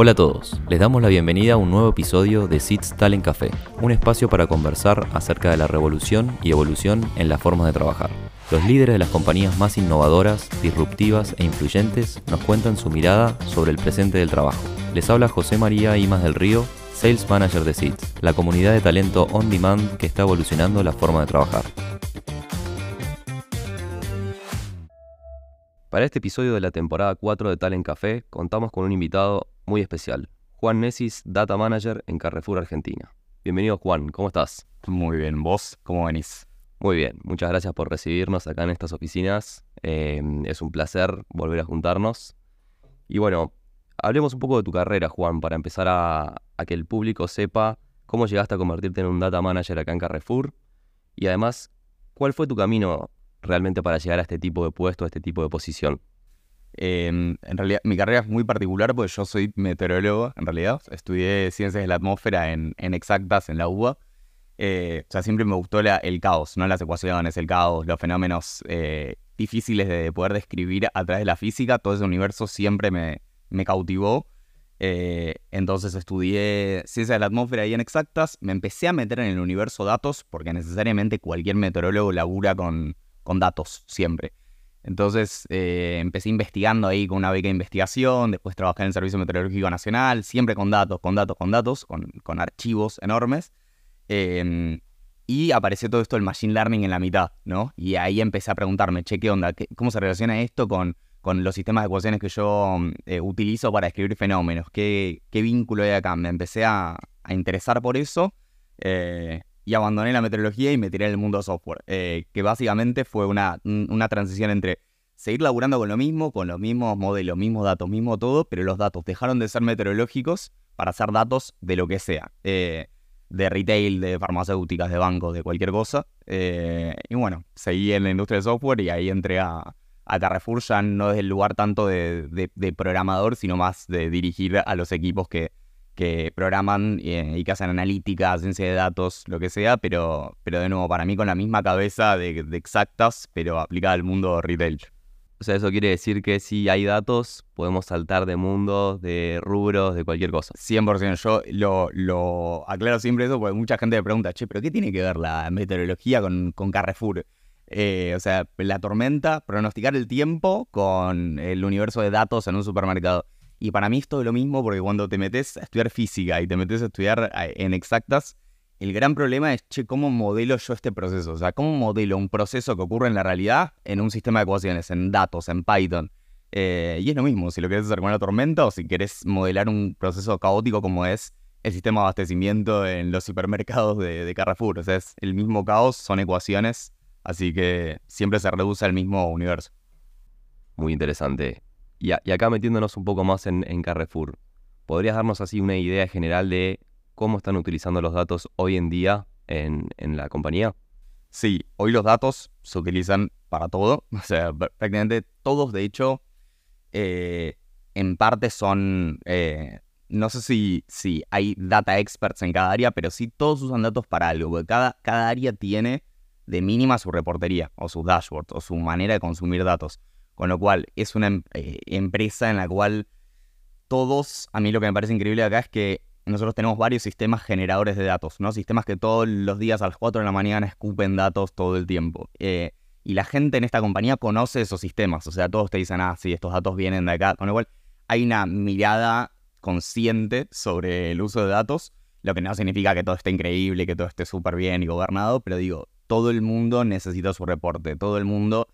Hola a todos, les damos la bienvenida a un nuevo episodio de SITS Talent Café, un espacio para conversar acerca de la revolución y evolución en las formas de trabajar. Los líderes de las compañías más innovadoras, disruptivas e influyentes nos cuentan su mirada sobre el presente del trabajo. Les habla José María Imas del Río, Sales Manager de SITS, la comunidad de talento on demand que está evolucionando la forma de trabajar. Para este episodio de la temporada 4 de Talent Café contamos con un invitado muy especial, Juan Nesis, Data Manager en Carrefour Argentina. Bienvenido Juan, ¿cómo estás? Muy bien, ¿vos cómo venís? Muy bien, muchas gracias por recibirnos acá en estas oficinas. Eh, es un placer volver a juntarnos. Y bueno, hablemos un poco de tu carrera, Juan, para empezar a, a que el público sepa cómo llegaste a convertirte en un Data Manager acá en Carrefour y además, ¿cuál fue tu camino realmente para llegar a este tipo de puesto, a este tipo de posición? Em, en realidad, mi carrera es muy particular porque yo soy meteorólogo, en realidad. Estudié ciencias de la atmósfera en, exactas en la UBA. Eh, o sea, siempre me gustó el caos, no las ecuaciones, el caos, los fenómenos eh, difíciles de poder describir a través de la física. Todo ese universo siempre me, me cautivó. Eh, entonces estudié ciencias de la atmósfera y en exactas. Me empecé a meter en el universo datos porque necesariamente cualquier meteorólogo labura con, con datos siempre. Entonces eh, empecé investigando ahí con una beca de investigación, después trabajé en el Servicio Meteorológico Nacional, siempre con datos, con datos, con datos, con, archivos enormes. Em, y apareció todo esto del Machine Learning en la mitad, ¿no? Y ahí empecé a preguntarme, che, ¿qué onda? ¿Cómo se relaciona esto con, con los sistemas de ecuaciones que yo eh, utilizo para escribir fenómenos? ¿Qué, ¿Qué, vínculo hay acá? Me empecé a, a interesar por eso. Eh, y abandoné la meteorología y me tiré en el mundo software, eh, que básicamente fue una, una transición entre seguir laburando con lo mismo, con los mismos modelos, mismos datos, mismo todo, pero los datos dejaron de ser meteorológicos para ser datos de lo que sea, eh, de retail, de farmacéuticas, de bancos, de cualquier cosa. Eh, y bueno, seguí en la industria de software y ahí entré a, a Carrefour ya no es el lugar tanto de, de programador, sino más de dirigir a los equipos que que programan eh, y que hacen analítica, ciencia de datos, lo que sea, pero, pero de nuevo, para mí con la misma cabeza de, exactas, pero aplicada al mundo retail. O sea, eso quiere decir que si hay datos, podemos saltar de mundos, de rubros, de cualquier cosa. 100%. Yo lo, lo aclaro siempre eso porque mucha gente me pregunta, che, pero ¿qué tiene que ver la meteorología con, con Carrefour? Eh, o sea, la tormenta, pronosticar el tiempo con el universo de datos en un supermercado. Y para mí es todo lo mismo porque cuando te metes a estudiar física y te metes a estudiar en exactas, el gran problema es, che, ¿cómo modelo yo este proceso? O sea, ¿cómo modelo un proceso que ocurre en la realidad en un sistema de ecuaciones, en datos, en Python? Eh, y es lo mismo, si lo quieres hacer con una tormenta o si quieres modelar un proceso caótico como es el sistema de abastecimiento en los supermercados de Carrefour. O sea, es el mismo caos, son ecuaciones, así que siempre se reduce al mismo universo. Muy interesante. Y, acá metiéndonos un poco más en, Carrefour, ¿podrías darnos así una idea general de cómo están utilizando los datos hoy en día en, la compañía? Sí, hoy los datos se utilizan para todo. O sea, prácticamente todos, de hecho, eh, en parte son. Eh, no sé si, si hay data experts en cada área, pero sí todos usan datos para algo. Porque cada, cada área tiene de mínima su reportería, o sus dashboards, o su manera de consumir datos. Con lo cual, es una em, eh, empresa en la cual todos, a mí lo que me parece increíble acá es que nosotros tenemos varios sistemas generadores de datos, ¿no? Sistemas que todos los días a las 4 de la mañana escupen datos todo el tiempo. Eh, y la gente en esta compañía conoce esos sistemas, o sea, todos te dicen, ah, sí, estos datos vienen de acá. Con lo cual, hay una mirada consciente sobre el uso de datos, lo que no significa que todo esté increíble, que todo esté súper bien y gobernado, pero digo, todo el mundo necesita su reporte, todo el mundo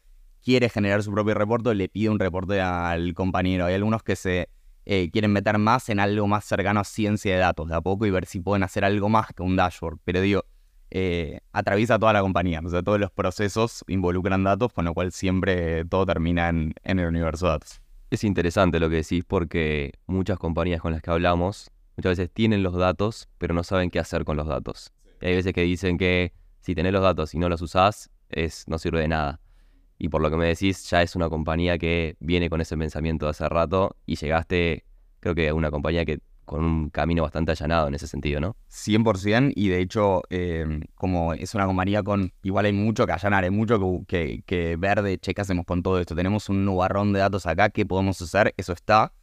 quiere generar su propio reporte, le pide un reporte al compañero. Hay algunos que se eh, quieren meter más en algo más cercano a ciencia de datos de a poco y ver si pueden hacer algo más que un dashboard. Pero digo, eh, atraviesa toda la compañía, o sea, todos los procesos involucran datos, con lo cual siempre todo termina en, en el universo de datos. Es interesante lo que decís porque muchas compañías con las que hablamos muchas veces tienen los datos, pero no saben qué hacer con los datos. Y hay veces que dicen que si tenés los datos y no los usás, es, no sirve de nada. Y por lo que me decís, ya es una compañía que viene con ese pensamiento de hace rato y llegaste, creo que a una compañía que con un camino bastante allanado en ese sentido, ¿no? 100% y de hecho, em, como es una compañía con, igual hay mucho que allanar, hay mucho que, que, ver de, che, ¿qué hacemos con todo esto? Tenemos un nubarrón de datos acá, ¿qué podemos hacer? Eso está,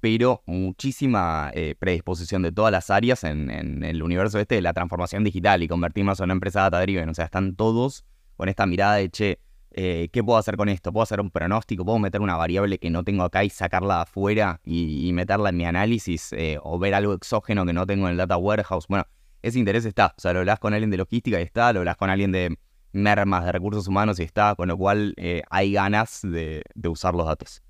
pero muchísima eh, predisposición de todas las áreas en, el universo este de la transformación digital y convertirnos en una empresa data driven. O sea, están todos con esta mirada de, che, eh, ¿qué puedo hacer con esto? ¿Puedo hacer un pronóstico? ¿Puedo meter una variable que no tengo acá y sacarla afuera y, meterla en mi análisis? Eh, ¿O ver algo exógeno que no tengo en el data warehouse? Bueno, ese interés está. O sea, lo hablas con alguien de logística y está, lo hablas con alguien de mermas, de recursos humanos y está, con lo cual hay ganas de usar los datos.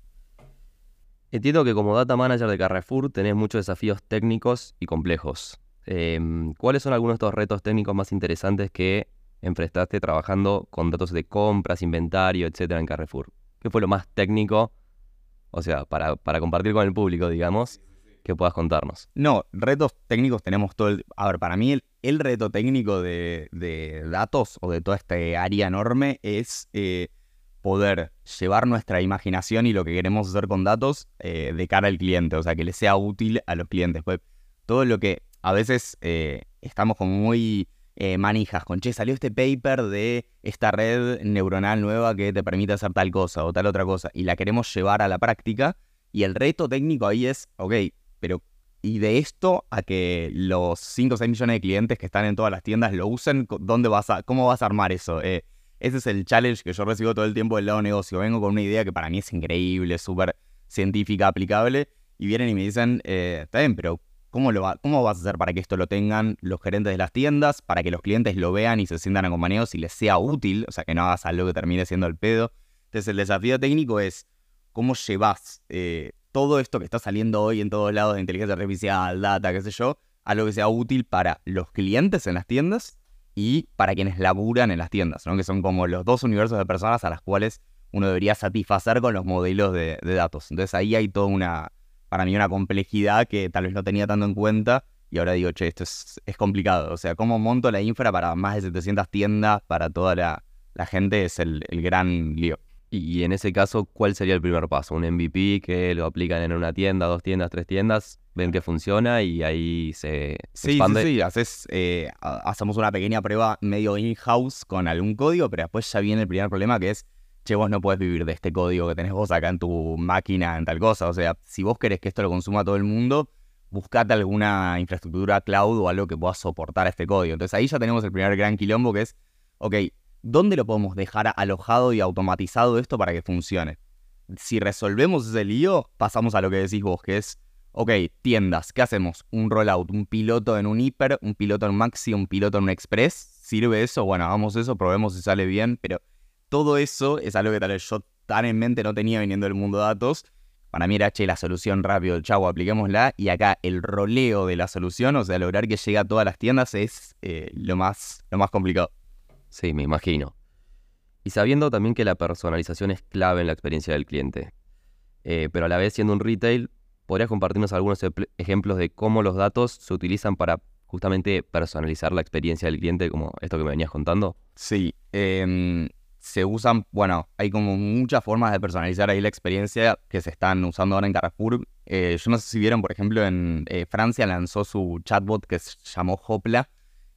Entiendo que como data manager de Carrefour tenés muchos desafíos técnicos y complejos. Em, ¿Cuáles son algunos de estos retos técnicos más interesantes que enfrentaste trabajando con datos de compras, inventario, etcétera en Carrefour? ¿Qué fue lo más técnico? O sea, para, compartir con el público, digamos, que puedas contarnos. No, retos técnicos tenemos todo el... A ver, para mí el, reto técnico de, datos o de toda esta área enorme es... Eh, poder llevar nuestra imaginación y lo que queremos hacer con datos eh, de cara al cliente, o sea, que le sea útil a los clientes. Pues todo lo que a veces eh, estamos como muy eh, manijas con, che, salió este paper de esta red neuronal nueva que te permite hacer tal cosa o tal otra cosa, y la queremos llevar a la práctica, y el reto técnico ahí es, ok, pero y de esto a que los 5 o 6 millones de clientes que están en todas las tiendas lo usen, ¿dónde vas a, ¿cómo vas a armar eso? Ese es el challenge que yo recibo todo el tiempo del lado negocio. Vengo con una idea que para mí es increíble, súper científica, aplicable, y vienen y me dicen, eh, está bien, pero ¿cómo, lo va, ¿cómo vas a hacer para que esto lo tengan los gerentes de las tiendas, para que los clientes lo vean y se sientan acompañados y les sea útil? O sea, que no hagas algo que termine siendo el pedo. Entonces el desafío técnico es cómo llevas eh, todo esto que está saliendo hoy en todos lados de inteligencia artificial, data, qué sé yo, a lo que sea útil para los clientes en las tiendas y para quienes laburan en las tiendas, ¿no? que son como los dos universos de personas a las cuales uno debería satisfacer con los modelos de, datos. Entonces ahí hay toda una, para mí, una complejidad que tal vez no tenía tanto en cuenta y ahora digo, che, esto es, complicado. O sea, cómo monto la infra para más de 700 tiendas, para toda la, gente, es el, el gran lío. Y en ese caso, ¿cuál sería el primer paso? ¿Un MVP que lo aplican en una tienda, dos tiendas, tres tiendas? ven que funciona y ahí se, sí, expande. Sí, sí, Haces, eh, hacemos una pequeña prueba medio in-house con algún código, pero después ya viene el primer problema que es, che, vos no puedes vivir de este código que tenés vos acá en tu máquina, en tal cosa. O sea, si vos querés que esto lo consuma todo el mundo, buscate alguna infraestructura cloud o algo que pueda soportar este código. Entonces ahí ya tenemos el primer gran quilombo que es, ok, ¿dónde lo podemos dejar alojado y automatizado esto para que funcione? Si resolvemos ese lío, pasamos a lo que decís vos, que es ok, tiendas, ¿qué hacemos? Un rollout, un piloto en un hiper, un piloto en maxi, un piloto en un express. ¿Sirve eso? Bueno, hagamos eso, probemos si sale bien, pero todo eso es algo que tal vez yo tan en mente no tenía viniendo del mundo de datos. Para mí era, che, la solución rápido, chavo, apliquémosla. Y acá el roleo de la solución, o sea, lograr que llegue a todas las tiendas es eh, lo, más, lo más complicado. Sí, me imagino. Y sabiendo también que la personalización es clave en la experiencia del cliente. Eh, pero a la vez siendo un retail, ¿Podrías compartirnos algunos ejemplos de cómo los datos se utilizan para justamente personalizar la experiencia del cliente, como esto que me venías contando? Sí, em, se usan, bueno, hay como muchas formas de personalizar ahí la experiencia que se están usando ahora en Carrefour. Eh, yo no sé si vieron, por ejemplo, en eh, Francia lanzó su chatbot que se llamó Hopla,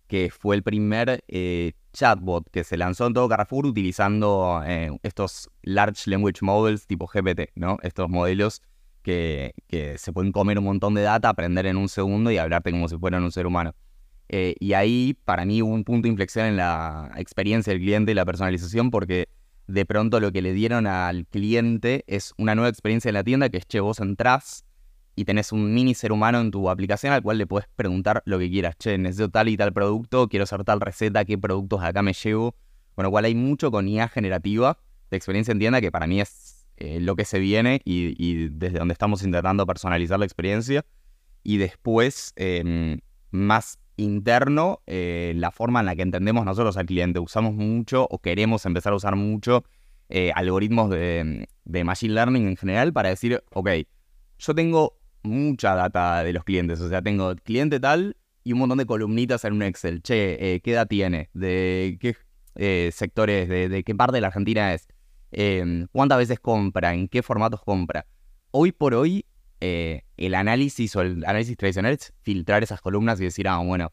que fue el primer eh, chatbot que se lanzó en todo Carrefour utilizando estos Large Language Models tipo GPT, ¿no? Estos modelos que, se pueden comer un montón de data, aprender en un segundo y hablarte como si fueran un ser humano. Eh, y ahí para mí hubo un punto de inflexión en la experiencia del cliente y la personalización porque de pronto lo que le dieron al cliente es una nueva experiencia en la tienda que es, che, vos entrás y tenés un mini ser humano en tu aplicación al cual le puedes preguntar lo que quieras. Che, necesito tal y tal producto, quiero hacer tal receta, qué productos acá me llevo. Con lo cual hay mucho con IA generativa de experiencia en tienda que para mí es eh, lo que se viene y, desde donde estamos intentando personalizar la experiencia. Y después, em, más interno, eh, la forma en la que entendemos nosotros al cliente. Usamos mucho o queremos empezar a usar mucho eh, algoritmos de, Machine Learning en general para decir, ok, yo tengo mucha data de los clientes, o sea, tengo cliente tal y un montón de columnitas en un Excel. Che, ¿qué edad tiene? ¿De qué sectores? De, ¿De qué parte de la Argentina es? Em, cuántas veces compra, en qué formatos compra. Hoy por hoy, eh, el análisis o el análisis tradicional es filtrar esas columnas y decir, ah, bueno,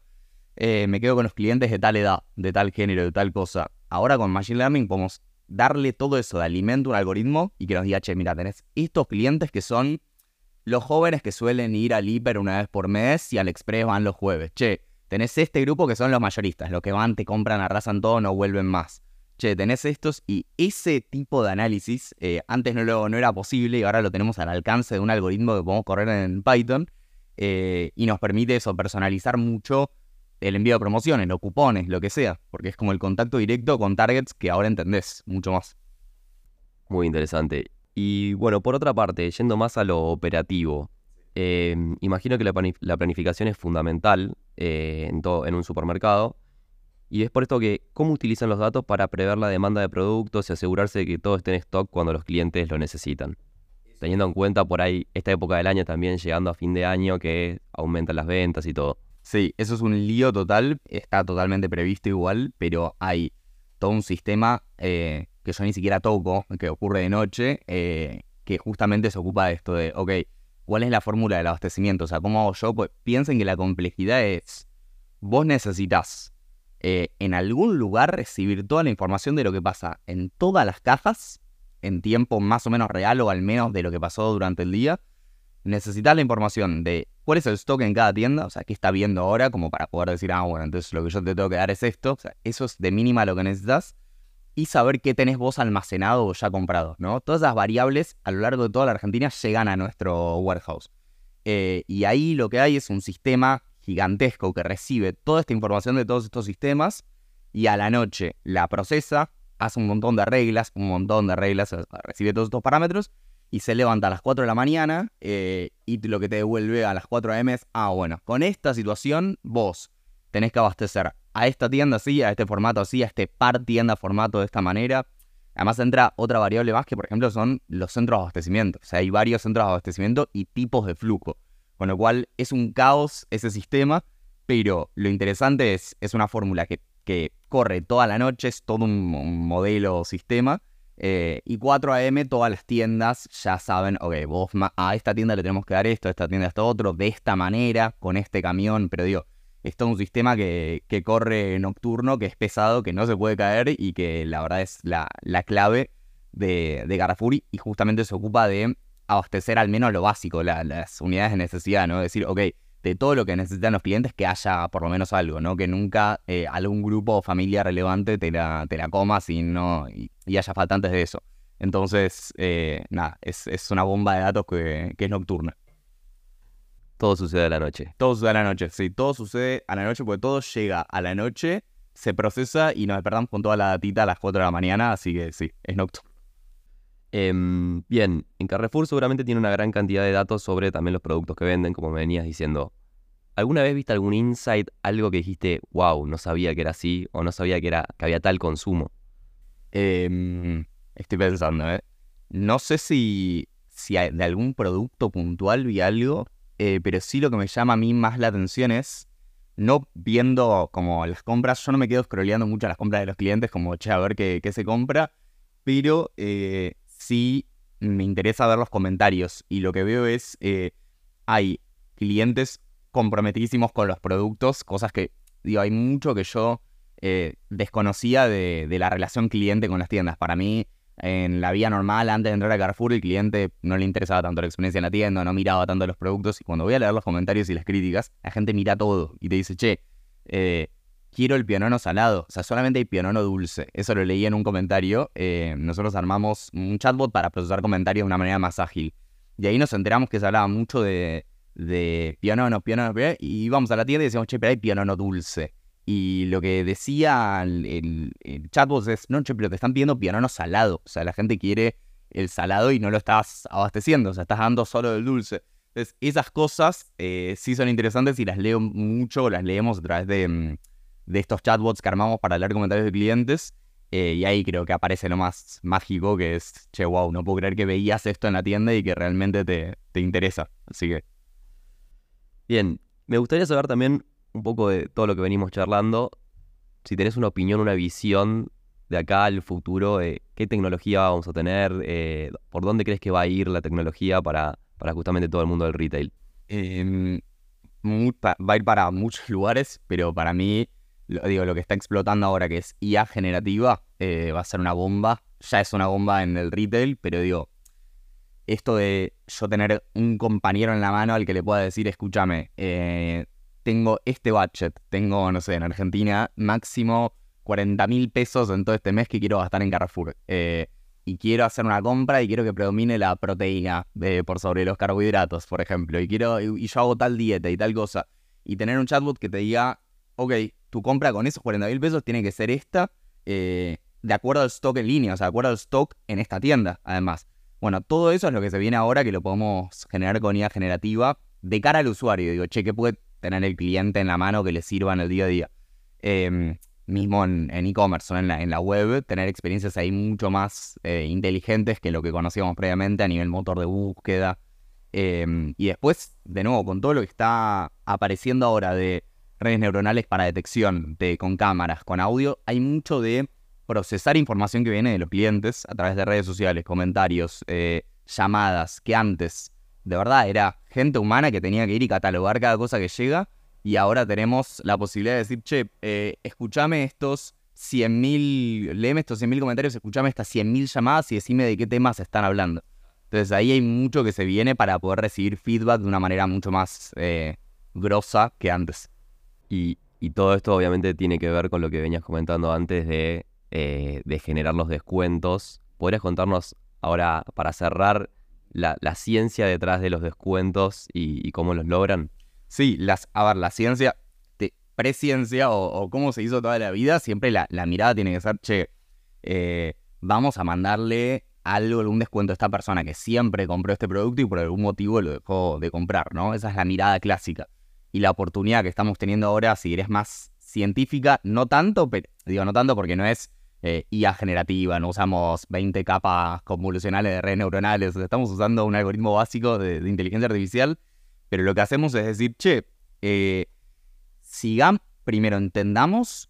eh, me quedo con los clientes de tal edad, de tal género, de tal cosa. Ahora con Machine Learning podemos darle todo eso de alimento a un algoritmo y que nos diga, che, mira, tenés estos clientes que son los jóvenes que suelen ir al hiper una vez por mes y al express van los jueves. Che, tenés este grupo que son los mayoristas, los que van, te compran, arrasan todo, no vuelven más. Che, tenés estos y ese tipo de análisis eh, antes no, lo, no era posible y ahora lo tenemos al alcance de un algoritmo que podemos correr en Python eh, y nos permite eso, personalizar mucho el envío de promociones, los cupones, lo que sea, porque es como el contacto directo con targets que ahora entendés mucho más. Muy interesante. Y bueno, por otra parte, yendo más a lo operativo, em, imagino que la, planificación es fundamental eh, en, en un supermercado. Y es por esto que, ¿cómo utilizan los datos para prever la demanda de productos y asegurarse de que todo esté en stock cuando los clientes lo necesitan? Teniendo en cuenta por ahí esta época del año también llegando a fin de año que aumentan las ventas y todo. Sí, eso es un lío total, está totalmente previsto igual, pero hay todo un sistema eh, que yo ni siquiera toco, que ocurre de noche, eh, que justamente se ocupa de esto de, ok, ¿cuál es la fórmula del abastecimiento? O sea, ¿cómo hago yo? Pues piensen que la complejidad es, vos necesitas eh, en algún lugar recibir toda la información de lo que pasa en todas las cajas, en tiempo más o menos real o al menos de lo que pasó durante el día, necesitas la información de cuál es el stock en cada tienda, o sea, qué está viendo ahora, como para poder decir, ah, bueno, entonces lo que yo te tengo que dar es esto, o sea, eso es de mínima lo que necesitas, y saber qué tenés vos almacenado o ya comprado, ¿no? Todas esas variables a lo largo de toda la Argentina llegan a nuestro warehouse. Eh, y ahí lo que hay es un sistema gigantesco que recibe toda esta información de todos estos sistemas y a la noche la procesa, hace un montón de reglas, un montón de reglas, recibe todos estos parámetros y se levanta a las 4 de la mañana eh, y lo que te devuelve a las 4 am es, ah, bueno, con esta situación vos tenés que abastecer a esta tienda así, a este formato así, a este par tienda formato de esta manera. Además entra otra variable más que, por ejemplo, son los centros de abastecimiento. O sea, hay varios centros de abastecimiento y tipos de flujo. Con lo cual es un caos ese sistema, pero lo interesante es, es una fórmula que, que corre toda la noche, es todo un, un modelo sistema eh, y 4 AM, todas las tiendas ya saben, ok, vos a esta tienda le tenemos que dar esto, a esta tienda esto otro, de esta manera, con este camión, pero digo, es todo un sistema que, corre nocturno, que es pesado, que no se puede caer y que la verdad es la, clave de, de y justamente se ocupa de abastecer al menos lo básico, las unidades de necesidad, ¿no? Decir, ok, de todo lo que necesitan los clientes, que haya por lo menos algo, ¿no? Que nunca eh, algún grupo o familia relevante te la, te la comas y, no, y, haya faltantes de eso. Entonces, eh, nada, es, una bomba de datos que, es nocturna. Todo sucede a la noche. Todo sucede a la noche, sí, todo sucede a la noche porque todo llega a la noche, se procesa y nos despertamos con toda la datita a las 4 de la mañana, así que sí, es nocturno. Em, bien, en Carrefour seguramente tiene una gran cantidad de datos sobre también los productos que venden, como me venías diciendo. ¿Alguna vez viste algún insight, algo que dijiste, wow, no sabía que era así o no sabía que, era, que había tal consumo? Em, estoy pensando, ¿eh? No sé si, si de algún producto puntual vi algo, eh, pero sí lo que me llama a mí más la atención es no viendo como las compras, yo no me quedo scrolleando mucho las compras de los clientes, como, che, a ver qué, qué se compra, pero eh, sí me interesa ver los comentarios y lo que veo es, eh, hay clientes comprometidísimos con los productos, cosas que, digo, hay mucho que yo eh, desconocía de, la relación cliente con las tiendas. Para mí, en la vía normal, antes de entrar a Carrefour, el cliente no le interesaba tanto la experiencia en la tienda, no miraba tanto los productos. Y cuando voy a leer los comentarios y las críticas, la gente mira todo y te dice, che, eh, quiero el pianono salado. O sea, solamente hay pianono dulce. Eso lo leí en un comentario. Eh, nosotros armamos un chatbot para procesar comentarios de una manera más ágil. Y ahí nos enteramos que se hablaba mucho de, de pianono, pianono, y íbamos a la tienda y decíamos, che, pero hay pianono dulce. Y lo que decía el, chatbot es, no, che, pero te están pidiendo pianono salado. O sea, la gente quiere el salado y no lo estás abasteciendo. O sea, estás dando solo el dulce. Entonces, esas cosas eh, sí son interesantes y las leo mucho, las leemos a través de mm, de estos chatbots que armamos para leer comentarios de clientes. Eh, y ahí creo que aparece lo más mágico que es, che, wow, no puedo creer que veías esto en la tienda y que realmente te, te interesa. Así que... Bien, me gustaría saber también un poco de todo lo que venimos charlando. Si tenés una opinión, una visión de acá al futuro, qué tecnología vamos a tener, eh, por dónde crees que va a ir la tecnología para, para justamente todo el mundo del retail. Em, va a ir para muchos lugares, pero para mí digo, lo que está explotando ahora, que es IA generativa, eh, va a ser una bomba. Ya es una bomba en el retail, pero digo, esto de yo tener un compañero en la mano al que le pueda decir, escúchame, eh, tengo este budget, tengo, no sé, en Argentina máximo 40 mil pesos en todo este mes que quiero gastar en Carrefour. Eh, y quiero hacer una compra y quiero que predomine la proteína por sobre los carbohidratos, por ejemplo. Y quiero y, yo hago tal dieta y tal cosa. Y tener un chatbot que te diga, ok, tu compra con esos 40 mil pesos tiene que ser esta, de acuerdo al stock en línea, o sea, de acuerdo al stock en esta tienda, además. Bueno, todo eso es lo que se viene ahora, que lo podemos generar con IA generativa de cara al usuario. Digo, che, ¿qué puede tener el cliente en la mano que le sirva en el día a día? Em, mismo en e-commerce o en la, en la web, tener experiencias ahí mucho más eh, inteligentes que lo que conocíamos previamente a nivel motor de búsqueda. Em, y después, de nuevo, con todo lo que está apareciendo ahora de redes neuronales para detección, de, con cámaras, con audio, hay mucho de procesar información que viene de los clientes a través de redes sociales, comentarios, eh, llamadas, que antes de verdad era gente humana que tenía que ir y catalogar cada cosa que llega y ahora tenemos la posibilidad de decir, che, eh, escúchame estos 100.000, léeme estos 100.000 comentarios, escúchame estas 100.000 llamadas y decime de qué temas están hablando. Entonces ahí hay mucho que se viene para poder recibir feedback de una manera mucho más eh, grosa que antes. Y, todo esto obviamente tiene que ver con lo que venías comentando antes de eh, generar los descuentos. ¿Podrías contarnos ahora, para cerrar, la, ciencia detrás de los descuentos y, cómo los logran? Sí, las, a ver, la ciencia, de presciencia o, o cómo se hizo toda la vida, siempre la, mirada tiene que ser, che, eh, vamos a mandarle algo, algún descuento a esta persona que siempre compró este producto y por algún motivo lo dejó de comprar, ¿no? Esa es la mirada clásica. Y la oportunidad que estamos teniendo ahora, si eres más científica, no tanto, pero digo no tanto porque no es eh, IA generativa, no usamos 20 capas convolucionales de redes neuronales, estamos usando un algoritmo básico de, inteligencia artificial, pero lo que hacemos es decir, che, eh, sigamos, primero entendamos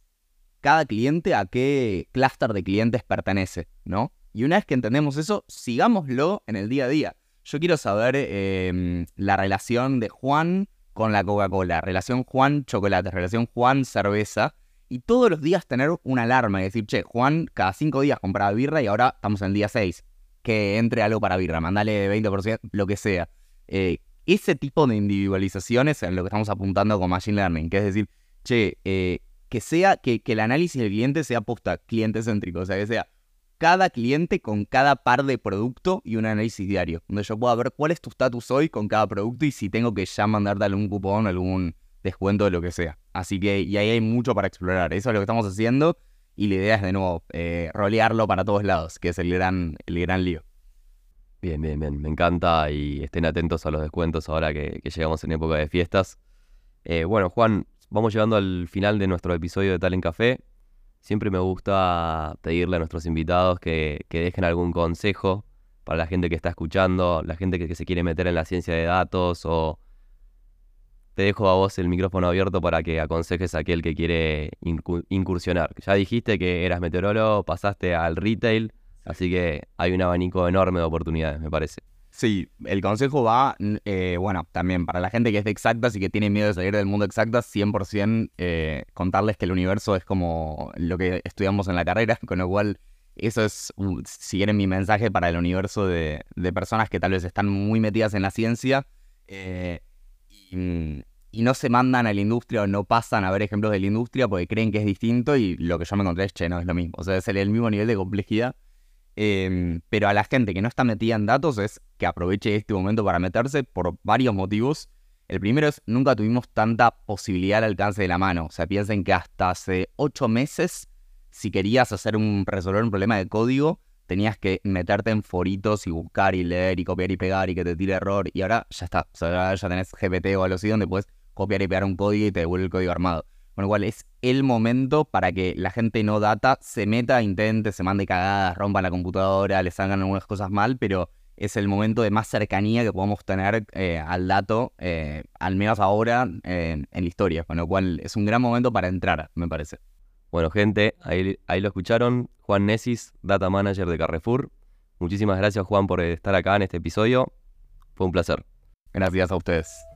cada cliente a qué clúster de clientes pertenece, ¿no? Y una vez que entendemos eso, sigámoslo en el día a día. Yo quiero saber em, la relación de Juan con la Coca-Cola, relación Juan chocolate, relación Juan cerveza, y todos los días tener una alarma y decir, che, Juan cada cinco días compraba birra y ahora estamos en el día 6. Que entre algo para birra, mandale 20%, lo que sea. Eh, ese tipo de individualizaciones es lo que estamos apuntando con Machine Learning, que es decir, che, eh, que sea, que, que, el análisis del cliente sea posta cliente céntrico, o sea, que sea cada cliente con cada par de producto y un análisis diario, donde yo pueda ver cuál es tu status hoy con cada producto y si tengo que ya mandarte algún cupón, algún descuento de lo que sea. Así que, y ahí hay mucho para explorar. Eso es lo que estamos haciendo. Y la idea es de nuevo eh, rolearlo para todos lados, que es el gran, el gran lío. Bien, bien, bien. Me encanta y estén atentos a los descuentos ahora que, llegamos en época de fiestas. Eh, bueno, Juan, vamos llegando al final de nuestro episodio de Talent Café. Siempre me gusta pedirle a nuestros invitados que, dejen algún consejo para la gente que está escuchando, la gente que se quiere meter en la ciencia de datos o te dejo a vos el micrófono abierto para que aconsejes a aquel que quiere incursionar. Ya dijiste que eras meteorólogo, pasaste al retail, así que hay un abanico enorme de oportunidades, me parece. Sí, el consejo va, eh, bueno, también para la gente que es de exactas y que tiene miedo de salir del mundo exactas, 100% eh, contarles que el universo es como lo que estudiamos en la carrera, con lo cual eso es, si quieren, mi mensaje para el universo de, personas que tal vez están muy metidas en la ciencia. Eh, y, no se mandan a la industria o no pasan a ver ejemplos de la industria porque creen que es distinto y lo que yo me encontré es, che, no es lo mismo. O sea, es el, mismo nivel de complejidad. Em, pero a la gente que no está metida en datos es que aproveche este momento para meterse por varios motivos. El primero es, nunca tuvimos tanta posibilidad al alcance de la mano. O sea, piensen que hasta hace ocho meses, si querías hacer un, resolver un problema de código, tenías que meterte en foritos y buscar y leer y copiar y pegar y que te tire error. Y ahora ya está. O sea, ya tenés GPT o algo así donde puedes copiar y pegar un código y te devuelve el código armado. Con lo cual es el momento para que la gente no data se meta, intente, se mande cagadas, rompa la computadora, les hagan algunas cosas mal, pero es el momento de más cercanía que podemos tener eh, al dato, eh, al menos ahora en la historia. Con lo cual es un gran momento para entrar, me parece. Bueno, gente, ahí, ahí lo escucharon. Juan Nesis, Data Manager de Carrefour. Muchísimas gracias, Juan, por estar acá en este episodio. Fue un placer. Gracias a ustedes.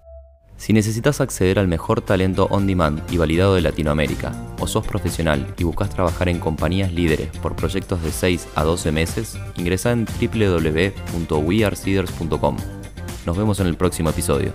Si necesitas acceder al mejor talento on demand y validado de Latinoamérica, o sos profesional y buscas trabajar en compañías líderes por proyectos de 6 a 12 meses, ingresa en www.wearseeders.com. Nos vemos en el próximo episodio.